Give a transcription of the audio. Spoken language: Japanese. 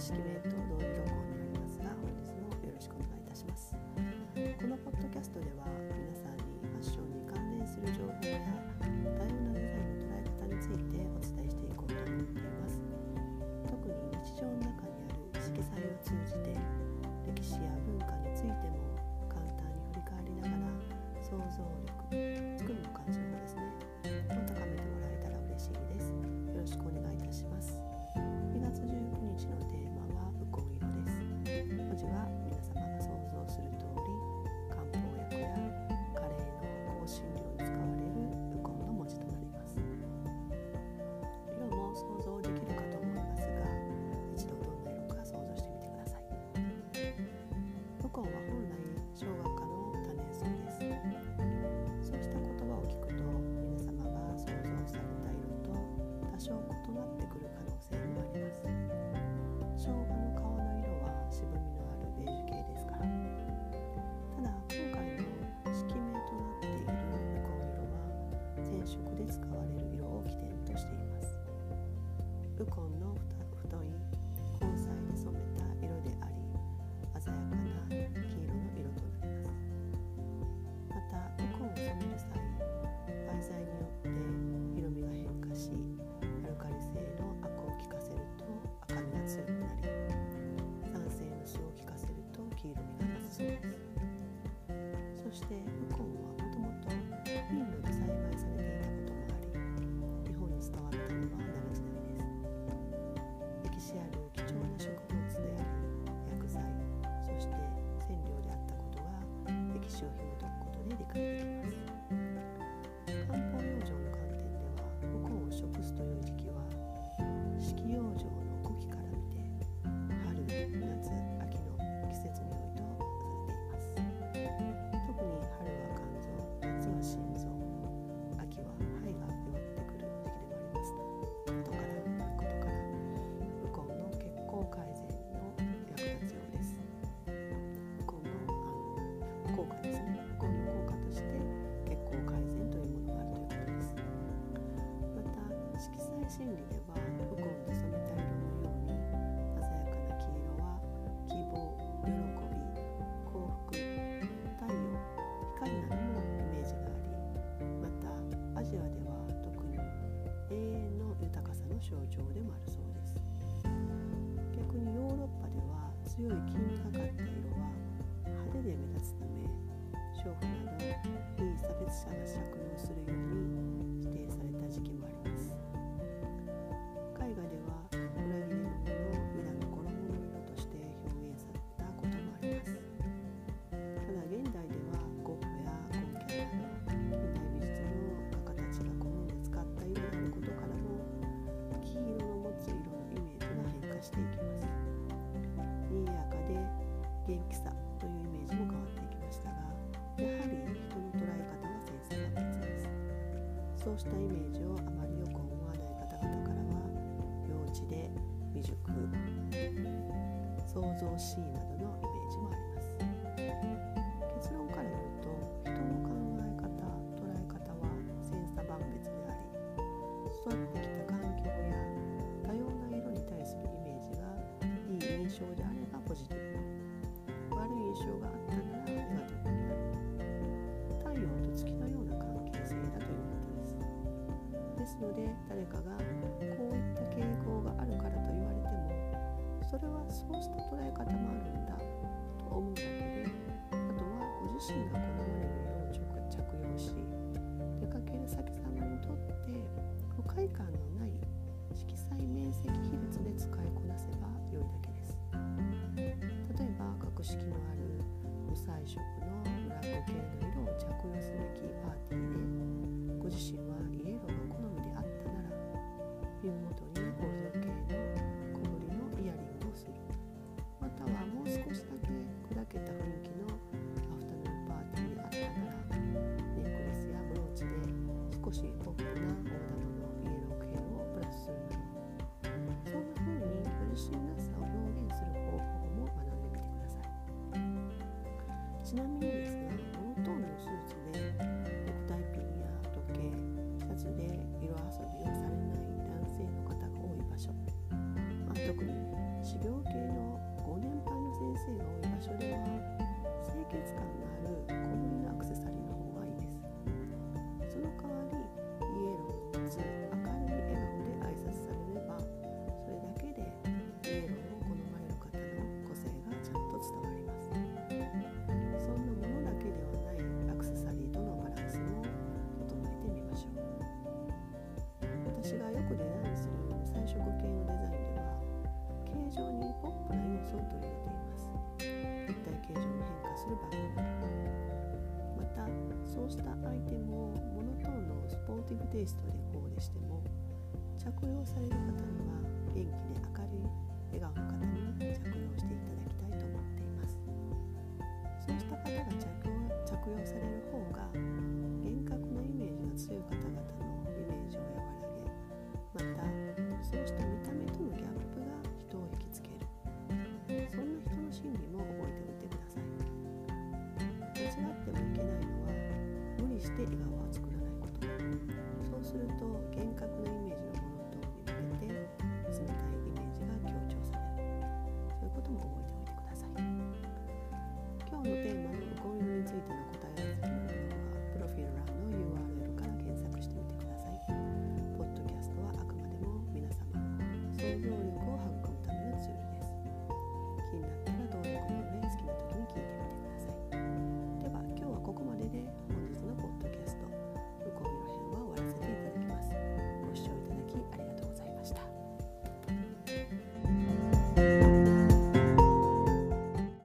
式名とましょう心理ではウコンの染め色のように鮮やかな黄色は希望喜び幸福太陽光などのイメージがありまたアジアでは特に永遠の豊かさの象徴でもあるそうです逆にヨーロッパでは強い金がかった色は派手で目立つため娼婦などいい差別者が釈元気さというイメージも変わっていきましたがやはり人の捉え方は繊細が別です。そうしたイメージをあまりよく思わない方々からは幼稚で未熟創造シーンなどのイメージもあります。結論から言うと人の考え方捉え方は千差万別であり育ってきた環境や多様な色に対するイメージがいい印象であればポジティブ。かがこういった傾向があるからと言われてもそれはそうした捉え方もあるんだと思うだけであとはご自身がこのちなみにです形状にポップな要素を取り入れています。立体形状に変化するバッグなどまたそうしたアイテムをモノトーンのスポーティブテイストでコーデしても着用される方には元気で明るい笑顔の方に着用していただきたいと思っています。そうした方が着用着用される方が厳格なイメージが強い方々のイメージを能力を